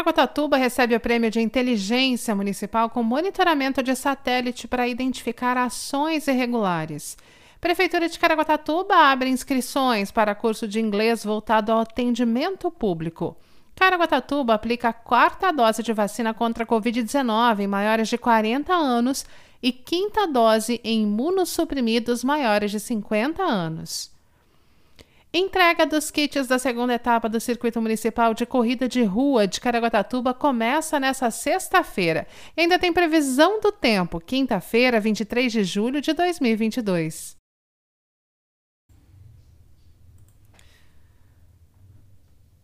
Caraguatatuba recebe o prêmio de inteligência municipal com monitoramento de satélite para identificar ações irregulares. Prefeitura de Caraguatatuba abre inscrições para curso de inglês voltado ao atendimento público. Caraguatatuba aplica a quarta dose de vacina contra a Covid-19 em maiores de 40 anos e quinta dose em imunossuprimidos maiores de 50 anos. Entrega dos kits da segunda etapa do Circuito Municipal de Corrida de Rua de Caraguatatuba começa nesta sexta-feira. Ainda tem previsão do tempo, quinta-feira, 23 de julho de 2022.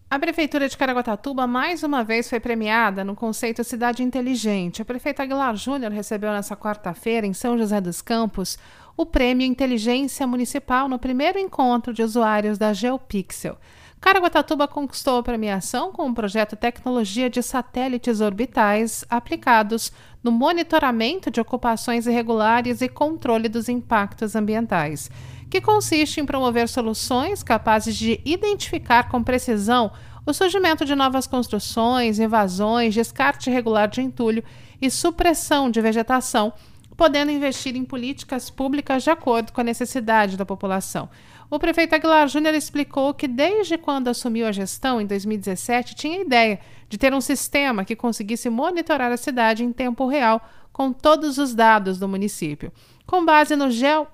A Prefeitura de Caraguatatuba mais uma vez foi premiada no conceito Cidade Inteligente. A prefeita Aguilar Júnior recebeu nesta quarta-feira, em São José dos Campos, o Prêmio Inteligência Municipal no primeiro encontro de usuários da GeoPixel. Caraguatatuba conquistou a premiação com o projeto Tecnologia de Satélites Orbitais aplicados no monitoramento de ocupações irregulares e controle dos impactos ambientais, que consiste em promover soluções capazes de identificar com precisão o surgimento de novas construções, invasões, descarte irregular de entulho e supressão de vegetação podendo investir em políticas públicas de acordo com a necessidade da população. O prefeito Aguilar Júnior explicou que, desde quando assumiu a gestão, em 2017, tinha a ideia de ter um sistema que conseguisse monitorar a cidade em tempo real com todos os dados do município. Com base no geo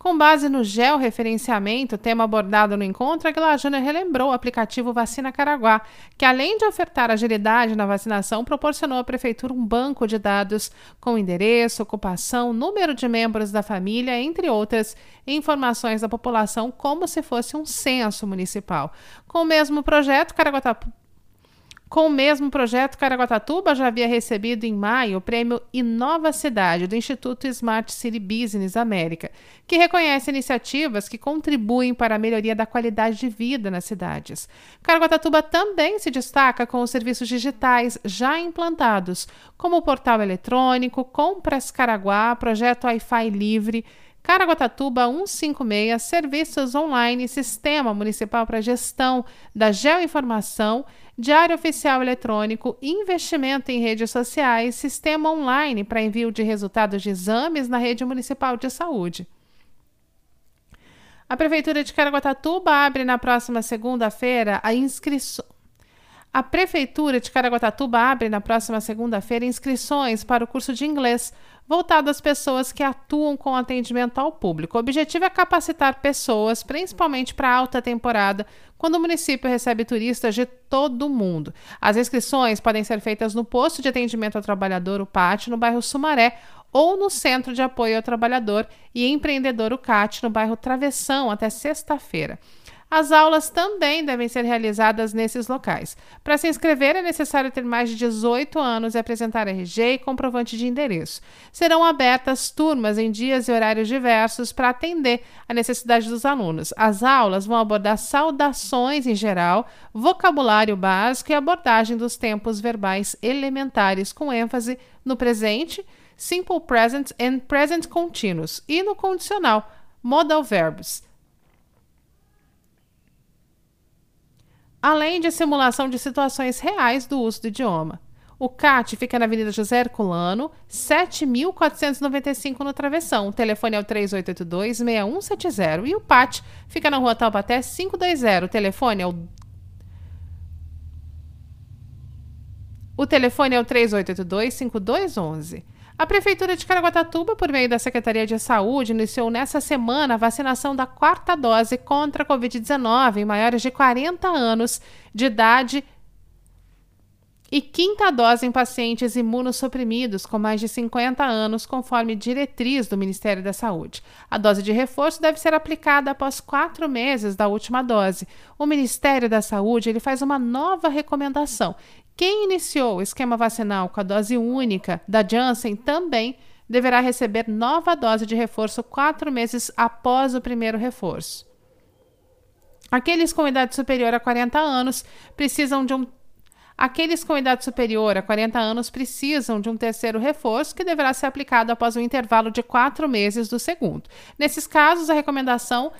Com base no georreferenciamento, tema abordado no encontro, a Aguilar relembrou o aplicativo Vacina Caraguá, que além de ofertar agilidade na vacinação, proporcionou à Prefeitura um banco de dados com endereço, ocupação, número de membros da família, entre outras informações da população, como se fosse um censo municipal. Com o mesmo projeto, Caraguatatuba com o mesmo projeto, Caraguatatuba já havia recebido em maio o prêmio Inova Cidade do Instituto Smart City Business América, que reconhece iniciativas que contribuem para a melhoria da qualidade de vida nas cidades. Caraguatatuba também se destaca com os serviços digitais já implantados, como o portal eletrônico, Compras Caraguá, projeto Wi-Fi livre, Caraguatatuba 156, Serviços Online, Sistema Municipal para Gestão da Geoinformação, Diário Oficial Eletrônico, Investimento em Redes Sociais, Sistema Online para envio de resultados de exames na Rede Municipal de Saúde. A Prefeitura de Caraguatatuba abre na próxima segunda-feira a inscrição. A Prefeitura de Caraguatatuba abre na próxima segunda-feira inscrições para o curso de inglês voltado às pessoas que atuam com atendimento ao público. O objetivo é capacitar pessoas, principalmente para alta temporada, quando o município recebe turistas de todo o mundo. As inscrições podem ser feitas no posto de atendimento ao trabalhador, o PAT, no bairro Sumaré, ou no Centro de Apoio ao Trabalhador e Empreendedor, o CAT, no bairro Travessão, até sexta-feira. As aulas também devem ser realizadas nesses locais. Para se inscrever, é necessário ter mais de 18 anos e apresentar RG e comprovante de endereço. Serão abertas turmas em dias e horários diversos para atender a necessidade dos alunos. As aulas vão abordar saudações em geral, vocabulário básico e abordagem dos tempos verbais elementares, com ênfase no presente, simple present and present continuous, e no condicional, modal verbs. Além de simulação de situações reais do uso do idioma. O CAT fica na Avenida José Herculano, 7.495 no Travessão. O telefone é o 3882-6170. E o PAT fica na Rua Taubaté 520. O telefone é o O telefone é o 3882-5211. A Prefeitura de Caraguatatuba, por meio da Secretaria de Saúde, iniciou nessa semana a vacinação da quarta dose contra a Covid-19 em maiores de 40 anos de idade e quinta dose em pacientes imunossuprimidos com mais de 50 anos, conforme diretriz do Ministério da Saúde. A dose de reforço deve ser aplicada após quatro meses da última dose. O Ministério da Saúde ele faz uma nova recomendação quem iniciou o esquema vacinal com a dose única da Janssen também deverá receber nova dose de reforço quatro meses após o primeiro reforço. Aqueles com idade superior a 40 anos precisam de um Aqueles com idade superior a 40 anos precisam de um terceiro reforço que deverá ser aplicado após um intervalo de quatro meses do segundo. Nesses casos, a recomendação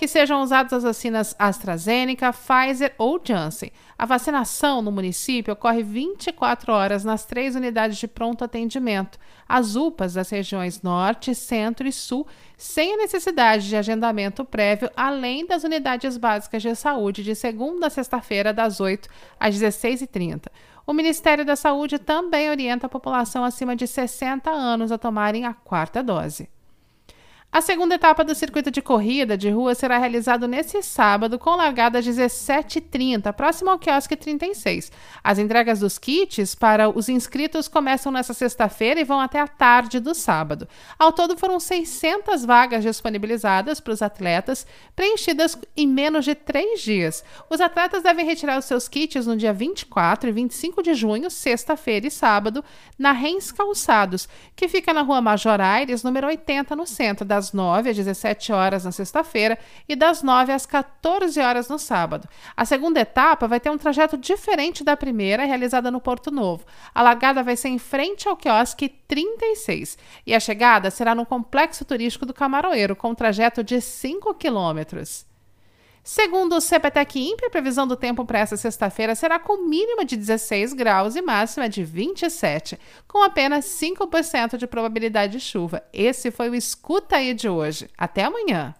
que sejam usadas as vacinas AstraZeneca, Pfizer ou Janssen. A vacinação no município ocorre 24 horas nas três unidades de pronto atendimento, as UPAs das regiões Norte, Centro e Sul, sem a necessidade de agendamento prévio, além das unidades básicas de saúde, de segunda a sexta-feira, das 8 às 16h30. O Ministério da Saúde também orienta a população acima de 60 anos a tomarem a quarta dose. A segunda etapa do circuito de corrida de rua será realizado nesse sábado, com largada às 17h30, próximo ao quiosque 36. As entregas dos kits para os inscritos começam nesta sexta-feira e vão até a tarde do sábado. Ao todo, foram 600 vagas disponibilizadas para os atletas, preenchidas em menos de três dias. Os atletas devem retirar os seus kits no dia 24 e 25 de junho, sexta-feira e sábado, na Rens Calçados, que fica na rua Major Aires, número 80, no centro da das 9 às 17 horas na sexta-feira e das 9 às 14 horas no sábado. A segunda etapa vai ter um trajeto diferente da primeira, realizada no Porto Novo. A largada vai ser em frente ao quiosque 36 e a chegada será no complexo turístico do Camaroeiro, com um trajeto de 5 quilômetros. Segundo o CPTEC INPE, a previsão do tempo para essa sexta-feira será com mínima de 16 graus e máxima de 27, com apenas 5% de probabilidade de chuva. Esse foi o Escuta aí de hoje. Até amanhã!